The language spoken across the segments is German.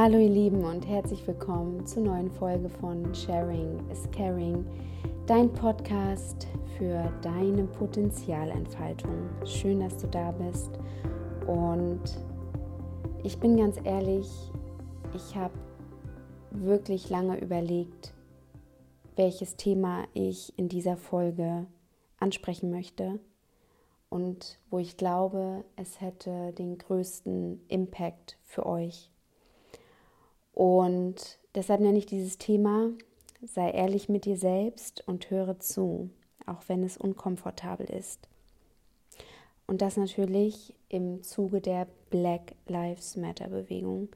Hallo ihr Lieben und herzlich willkommen zur neuen Folge von Sharing is Caring, dein Podcast für deine Potenzialentfaltung. Schön, dass du da bist und ich bin ganz ehrlich, ich habe wirklich lange überlegt, welches Thema ich in dieser Folge ansprechen möchte und wo ich glaube, es hätte den größten Impact für euch. Und deshalb nenne ich dieses Thema, sei ehrlich mit dir selbst und höre zu, auch wenn es unkomfortabel ist. Und das natürlich im Zuge der Black Lives Matter Bewegung.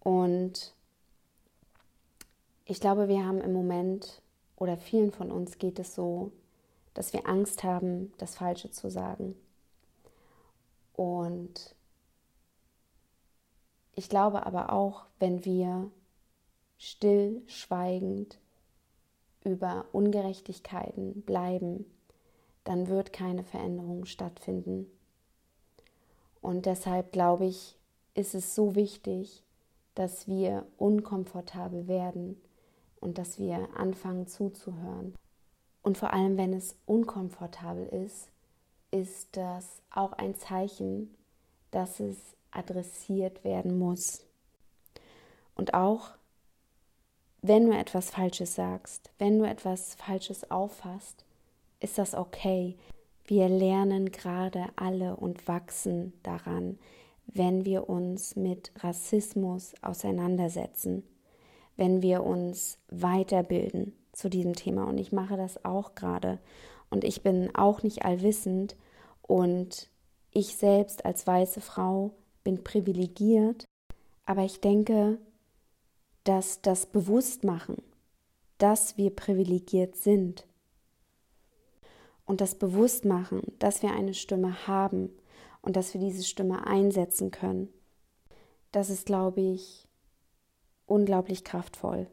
Und ich glaube, wir haben im Moment oder vielen von uns geht es so, dass wir Angst haben, das Falsche zu sagen. Und ich glaube aber auch, wenn wir still, schweigend über Ungerechtigkeiten bleiben, dann wird keine Veränderung stattfinden. Und deshalb glaube ich, ist es so wichtig, dass wir unkomfortabel werden und dass wir anfangen zuzuhören. Und vor allem, wenn es unkomfortabel ist, ist das auch ein Zeichen, dass es adressiert werden muss. Und auch, wenn du etwas Falsches sagst, wenn du etwas Falsches auffasst, ist das okay. Wir lernen gerade alle und wachsen daran, wenn wir uns mit Rassismus auseinandersetzen, wenn wir uns weiterbilden zu diesem Thema. Und ich mache das auch gerade. Und ich bin auch nicht allwissend. Und ich selbst als weiße Frau bin privilegiert. Aber ich denke, dass das Bewusstmachen, dass wir privilegiert sind und das Bewusstmachen, dass wir eine Stimme haben und dass wir diese Stimme einsetzen können, das ist, glaube ich, unglaublich kraftvoll.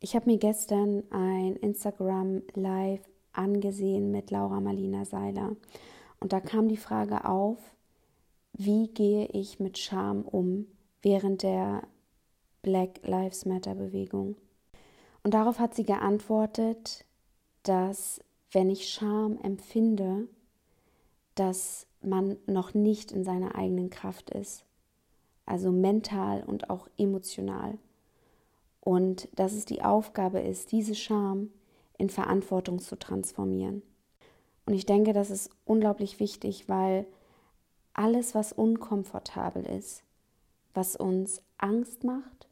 Ich habe mir gestern ein Instagram Live angesehen mit Laura Marlina Seiler und da kam die Frage auf, wie gehe ich mit Scham um während der Black Lives Matter Bewegung? Und darauf hat sie geantwortet, dass wenn ich Scham empfinde, dass man noch nicht in seiner eigenen Kraft ist, also mental und auch emotional und dass es die Aufgabe ist, diese Scham in Verantwortung zu transformieren. Und ich denke, das ist unglaublich wichtig, weil alles, was unkomfortabel ist, was uns Angst macht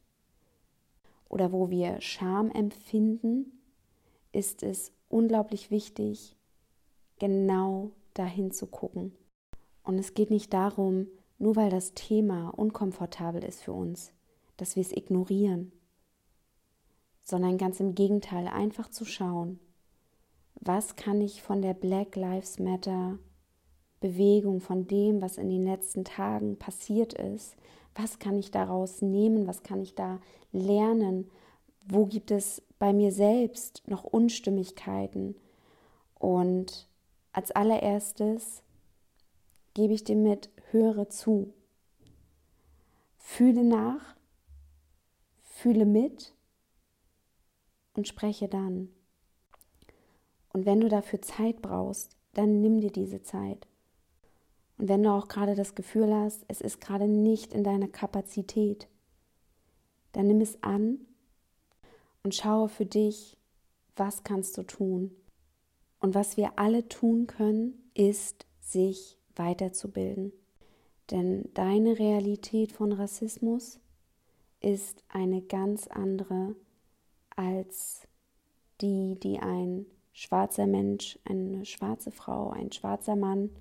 oder wo wir Scham empfinden, ist es unglaublich wichtig, genau dahin zu gucken. Und es geht nicht darum, nur weil das Thema unkomfortabel ist für uns, dass wir es ignorieren sondern ganz im Gegenteil, einfach zu schauen, was kann ich von der Black Lives Matter Bewegung, von dem, was in den letzten Tagen passiert ist, was kann ich daraus nehmen, was kann ich da lernen, wo gibt es bei mir selbst noch Unstimmigkeiten. Und als allererstes gebe ich dir mit, höre zu, fühle nach, fühle mit und spreche dann. Und wenn du dafür Zeit brauchst, dann nimm dir diese Zeit. Und wenn du auch gerade das Gefühl hast, es ist gerade nicht in deiner Kapazität, dann nimm es an und schaue für dich, was kannst du tun. Und was wir alle tun können, ist, sich weiterzubilden. Denn deine Realität von Rassismus ist eine ganz andere als die, die ein schwarzer Mensch, eine schwarze Frau, ein schwarzer Mann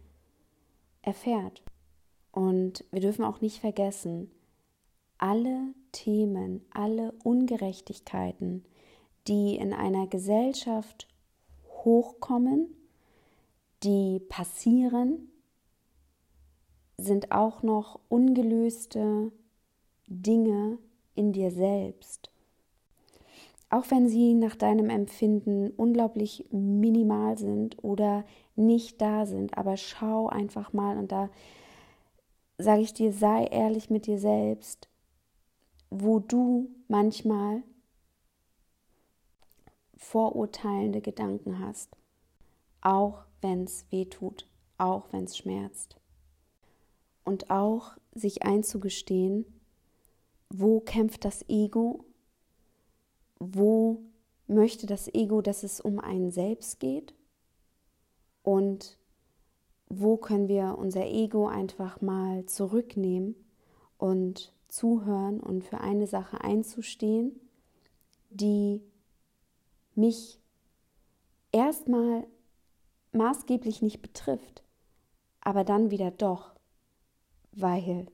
erfährt. Und wir dürfen auch nicht vergessen, alle Themen, alle Ungerechtigkeiten, die in einer Gesellschaft hochkommen, die passieren, sind auch noch ungelöste Dinge in dir selbst auch wenn sie nach deinem Empfinden unglaublich minimal sind oder nicht da sind, aber schau einfach mal und da sage ich dir, sei ehrlich mit dir selbst. wo du manchmal vorurteilende Gedanken hast, auch wenn es weh tut, auch wenn es schmerzt. Und auch sich einzugestehen, wo kämpft das Ego, wo möchte das Ego, dass es um einen selbst geht und wo können wir unser Ego einfach mal zurücknehmen und zuhören und für eine Sache einzustehen, die mich erstmal maßgeblich nicht betrifft, aber dann wieder doch, weil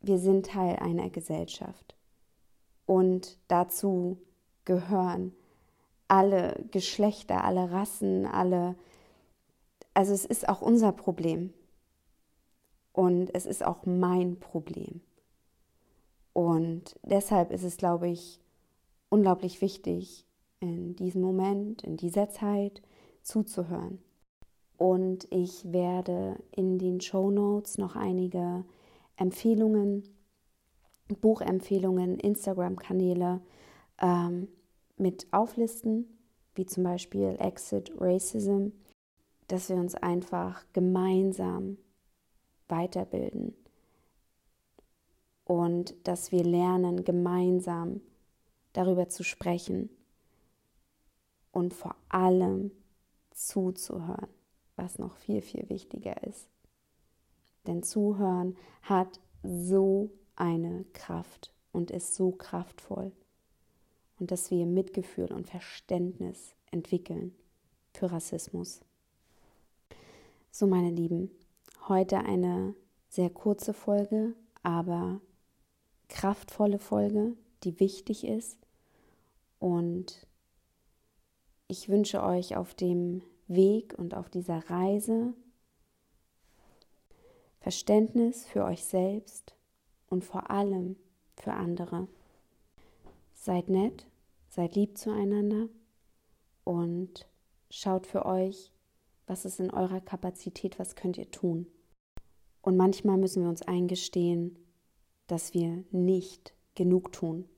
wir sind Teil einer Gesellschaft. Und dazu gehören alle Geschlechter, alle Rassen, alle, also es ist auch unser Problem und es ist auch mein Problem. Und deshalb ist es, glaube ich, unglaublich wichtig, in diesem Moment, in dieser Zeit zuzuhören. Und ich werde in den Show Notes noch einige Empfehlungen, Buchempfehlungen, Instagram-Kanäle ähm, mit auflisten, wie zum Beispiel Exit Racism, dass wir uns einfach gemeinsam weiterbilden und dass wir lernen, gemeinsam darüber zu sprechen und vor allem zuzuhören, was noch viel, viel wichtiger ist. Denn Zuhören hat so eine Kraft und ist so kraftvoll. Und dass wir Mitgefühl und Verständnis entwickeln für Rassismus. So, meine Lieben, heute eine sehr kurze Folge, aber kraftvolle Folge, die wichtig ist. Und ich wünsche euch auf dem Weg und auf dieser Reise Verständnis für euch selbst und vor allem für andere. Seid nett, seid lieb zueinander und schaut für euch, was ist in eurer Kapazität, was könnt ihr tun. Und manchmal müssen wir uns eingestehen, dass wir nicht genug tun.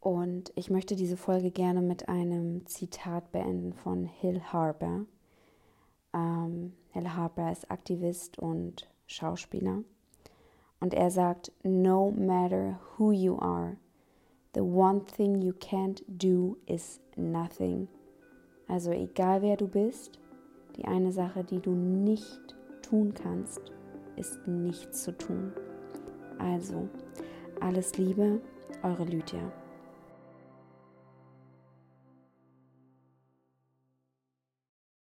Und ich möchte diese Folge gerne mit einem Zitat beenden von Hill Harper. Ähm, Hill Harper ist Aktivist und Schauspieler. Und er sagt, No matter who you are, the one thing you can't do is nothing. Also egal wer du bist, die eine Sache, die du nicht tun kannst, ist nichts zu tun. Also, alles Liebe, eure Lydia.